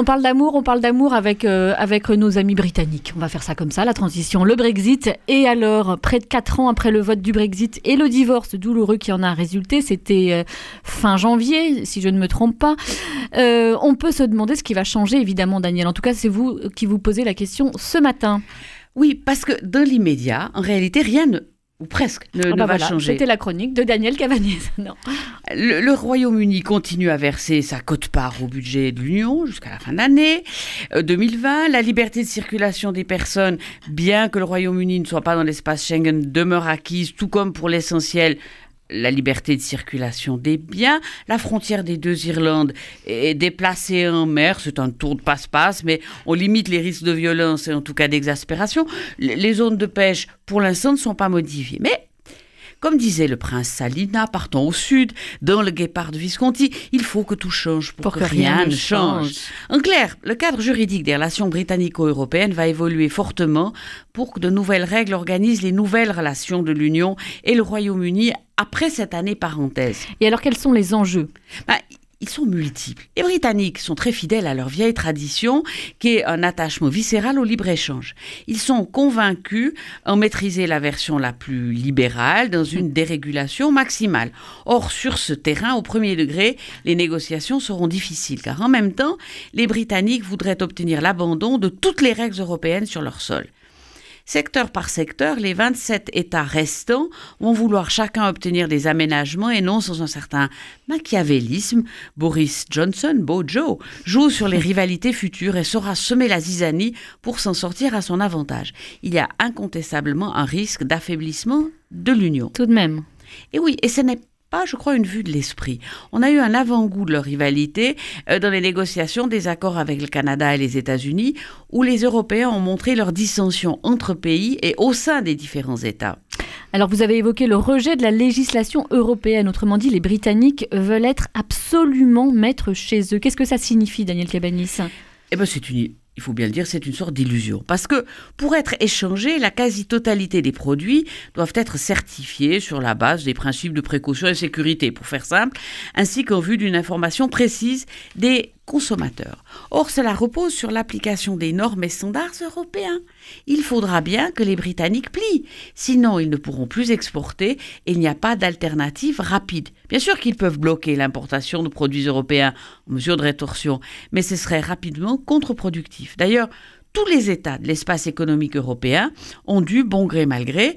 On parle d'amour, on parle d'amour avec, euh, avec nos amis britanniques. On va faire ça comme ça, la transition, le Brexit. Et alors, près de 4 ans après le vote du Brexit et le divorce douloureux qui en a résulté, c'était euh, fin janvier, si je ne me trompe pas, euh, on peut se demander ce qui va changer, évidemment, Daniel. En tout cas, c'est vous qui vous posez la question ce matin. Oui, parce que dans l'immédiat, en réalité, rien ne ou presque, ne, Ah ne bah va voilà, changer. C'était la chronique de Daniel Cabanez. Non. Le, le Royaume-Uni continue à verser sa cote-part au budget de l'Union jusqu'à la fin de l'année euh, 2020. La liberté de circulation des personnes, bien que le Royaume-Uni ne soit pas dans l'espace Schengen, demeure acquise, tout comme pour l'essentiel la liberté de circulation des biens. La frontière des deux Irlandes est déplacée en mer, c'est un tour de passe-passe, mais on limite les risques de violence et en tout cas d'exaspération. Les zones de pêche, pour l'instant, ne sont pas modifiées. Mais comme disait le prince Salina, partant au sud, dans le guépard de Visconti, il faut que tout change pour, que, rien, ne change. En clair, le cadre juridique des relations britannico-européennes va évoluer fortement pour que de nouvelles règles organisent les nouvelles relations de l'Union et le Royaume-Uni après cette année parenthèse. Et alors, quels sont les enjeux? Ben, ils sont multiples. Les Britanniques sont très fidèles à leur vieille tradition, qui est un attachement viscéral au libre-échange. Ils sont convaincus en maîtriser la version la plus libérale dans une dérégulation maximale. Or, sur ce terrain, au premier degré, les négociations seront difficiles, car en même temps, les Britanniques voudraient obtenir l'abandon de toutes les règles européennes sur leur sol. Secteur par secteur, les 27 États restants vont vouloir chacun obtenir des aménagements et non sans un certain machiavélisme. Boris Johnson, Bojo, joue sur les rivalités futures et saura semer la zizanie pour s'en sortir à son avantage. Il y a incontestablement un risque d'affaiblissement de l'Union. Tout de même. Et oui, et ce n'est pas, je crois, une vue de l'esprit. On a eu un avant-goût de leur rivalité euh, dans les négociations des accords avec le Canada et les États-Unis, où les Européens ont montré leur dissension entre pays et au sein des différents États. Alors, vous avez évoqué le rejet de la législation européenne. Autrement dit, les Britanniques veulent être absolument maîtres chez eux. Qu'est-ce que ça signifie, Daniel Cabanis? Eh ben, c'est une, il faut bien le dire, c'est une sorte d'illusion. Parce que pour être échangés, la quasi-totalité des produits doivent être certifiés sur la base des principes de précaution et sécurité, pour faire simple, ainsi qu'en vue d'une information précise des consommateurs. Or, cela repose sur l'application des normes et standards européens. Il faudra bien que les Britanniques plient, sinon ils ne pourront plus exporter et il n'y a pas d'alternative rapide. Bien sûr qu'ils peuvent bloquer l'importation de produits européens en mesure de rétorsion, mais ce serait rapidement contre-productif. D'ailleurs, tous les États de l'espace économique européen ont dû, bon gré mal gré,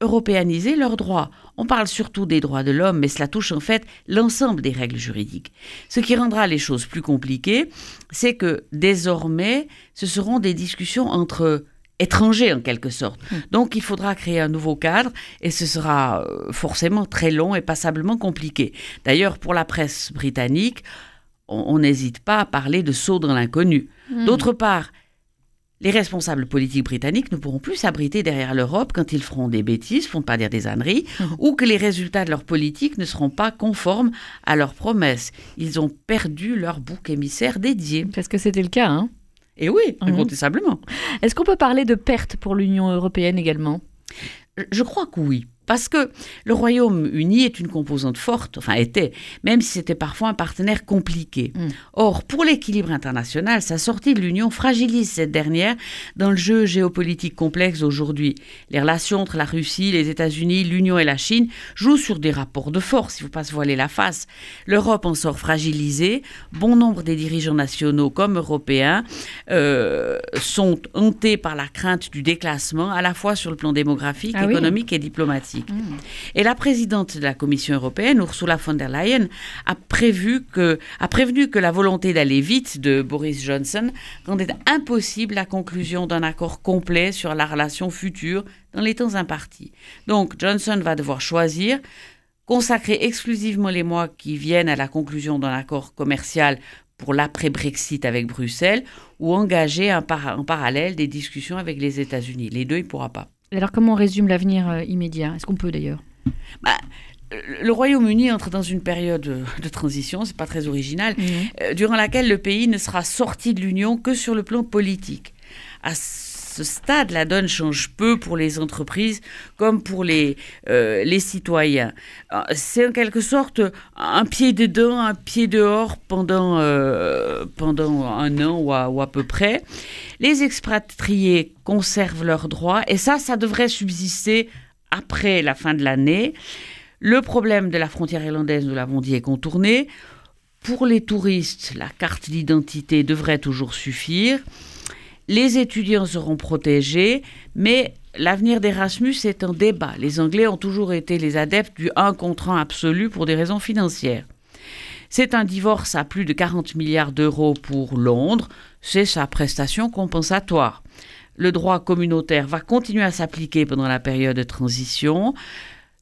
européaniser leurs droits. On parle surtout des droits de l'homme, mais cela touche en fait l'ensemble des règles juridiques. Ce qui rendra les choses plus compliquées, c'est que désormais, ce seront des discussions entre étrangers en quelque sorte. Donc il faudra créer un nouveau cadre et ce sera euh, forcément très long et passablement compliqué. D'ailleurs, pour la presse britannique, on on n'hésite pas à parler de saut dans l'inconnu. D'autre part, les responsables politiques britanniques ne pourront plus s'abriter derrière l'Europe quand ils feront des bêtises, pour ne pas dire des âneries, ou que les résultats de leur politique ne seront pas conformes à leurs promesses. Ils ont perdu leur bouc émissaire dédié. Parce que c'était le cas. Hein Et oui, Mhm. incontestablement. Est-ce qu'on peut parler de perte pour l'Union européenne également? Je crois que oui. Parce que le Royaume-Uni est une composante forte, enfin était, même si c'était parfois un partenaire compliqué. Mm. Or, pour l'équilibre international, sa sortie de l'Union fragilise cette dernière dans le jeu géopolitique complexe d'aujourd'hui. Les relations entre la Russie, les États-Unis, l'Union et la Chine jouent sur des rapports de force, il ne faut pas se voiler la face. L'Europe en sort fragilisée, bon nombre des dirigeants nationaux comme européens euh, sont hantés par la crainte du déclassement, à la fois sur le plan démographique, Ah oui. économique et diplomatique. Et la présidente de la Commission européenne, Ursula von der Leyen, a, prévu que, a prévenu que la volonté d'aller vite de Boris Johnson rendait impossible la conclusion d'un accord complet sur la relation future dans les temps impartis. Donc Johnson va devoir choisir consacrer exclusivement les mois qui viennent à la conclusion d'un accord commercial pour l'après-Brexit avec Bruxelles ou engager un par- en parallèle des discussions avec les États-Unis. Les deux, il ne pourra pas. Alors, comment on résume l'avenir euh, immédiat? Est-ce qu'on peut d'ailleurs? Le Royaume-Uni entre dans une période de transition, c'est pas très original, euh, durant laquelle le pays ne sera sorti de l'Union que sur le plan politique. À ce stade, la donne change peu pour les entreprises comme pour les, euh, les citoyens. Euh, c'est en quelque sorte un pied dedans, un pied dehors pendant, euh, pendant un an ou à, ou à peu près. Les expatriés conservent leurs droits et ça, ça devrait subsister après la fin de l'année. Le problème de la frontière irlandaise, nous l'avons dit, est contourné. Pour les touristes, la carte d'identité devrait toujours suffire. Les étudiants seront protégés, mais l'avenir d'Erasmus est un débat. Les Anglais ont toujours été les adeptes du 1 contre 1 absolu pour des raisons financières. C'est un divorce à plus de 40 milliards d'euros pour Londres, c'est sa prestation compensatoire. Le droit communautaire va continuer à s'appliquer pendant la période de transition.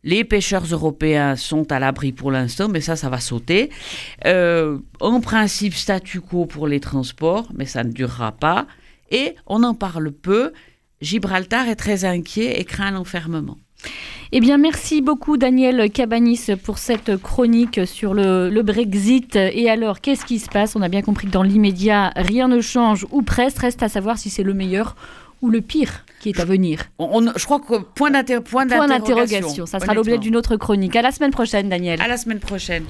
Les pêcheurs européens sont à l'abri pour l'instant, mais ça, ça va sauter. Euh, en principe, statu quo pour les transports, mais ça ne durera pas. Et on en parle peu. Gibraltar est très inquiet et craint l'enfermement. Eh bien, merci beaucoup Daniel Cabanis pour cette chronique sur le, le Brexit. Et alors, qu'est-ce qui se passe? On a bien compris que dans l'immédiat, rien ne change ou presque. Reste à savoir si c'est le meilleur ou le pire qui est à venir on, Je crois que point d'interrogation. Point d'interrogation. Ça sera l'objet d'une autre chronique. À la semaine prochaine, Daniel. À la semaine prochaine.